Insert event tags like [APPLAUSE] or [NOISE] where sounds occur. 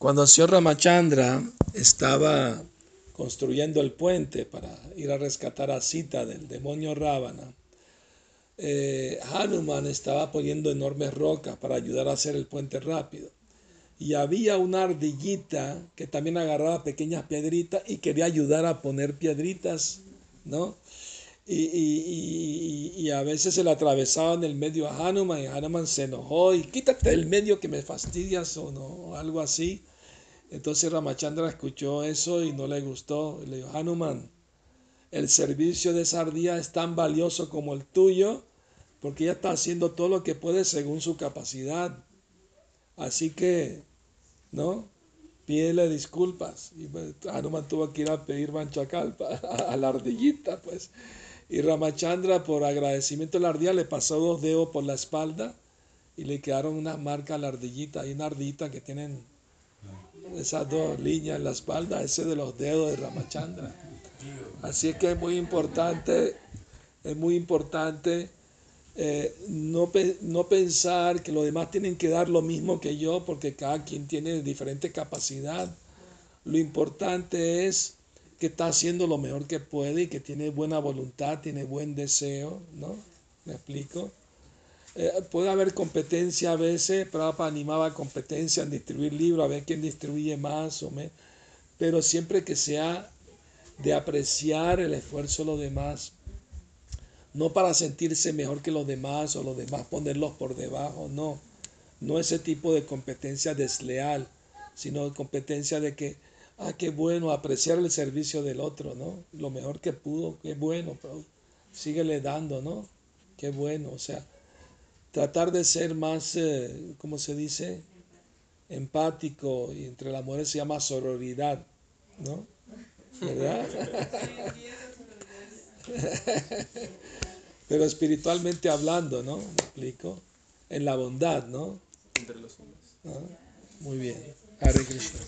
Cuando el Ramachandra estaba construyendo el puente para ir a rescatar a Sita del demonio Ravana, eh, Hanuman estaba poniendo enormes rocas para ayudar a hacer el puente rápido. Y había una ardillita que también agarraba pequeñas piedritas y quería ayudar a poner piedritas, ¿no? Y, a veces se le atravesaba en el medio a Hanuman y Hanuman se enojó y quítate del medio que me fastidias o no, algo así. Entonces Ramachandra escuchó eso y no le gustó. Le dijo, Hanuman, el servicio de esa ardilla es tan valioso como el tuyo porque ella está haciendo todo lo que puede según su capacidad. Así que, ¿no? Pídele disculpas. Y pues, Hanuman tuvo que ir a pedir manchacalpa [LAUGHS] a la ardillita, pues. Y Ramachandra, por agradecimiento a la ardilla, le pasó dos dedos por la espalda y le quedaron unas marcas a la ardillita. Hay una ardillita que tienen esas dos líneas en la espalda, ese de los dedos de Ramachandra. Así que es muy importante, es muy importante eh, no, no pensar que los demás tienen que dar lo mismo que yo, porque cada quien tiene diferente capacidad. Lo importante es que está haciendo lo mejor que puede y que tiene buena voluntad, tiene buen deseo, ¿no? ¿Me explico? Eh, puede haber competencia a veces, Prabhupada animaba competencia en distribuir libros, a ver quién distribuye más o menos, pero siempre que sea de apreciar el esfuerzo de los demás, no para sentirse mejor que los demás o los demás ponerlos por debajo, no, no ese tipo de competencia desleal, sino competencia de que ah, qué bueno, apreciar el servicio del otro, ¿no? Lo mejor que pudo, qué bueno, pero síguele dando, ¿no? Qué bueno, o sea, tratar de ser más, eh, ¿cómo se dice? Empático, y entre las mujeres se llama sororidad, ¿no? ¿Verdad? [LAUGHS] Pero espiritualmente hablando, ¿no? ¿Me explico? En la bondad, ¿no? Entre los hombres. Muy bien. Hare Krishna.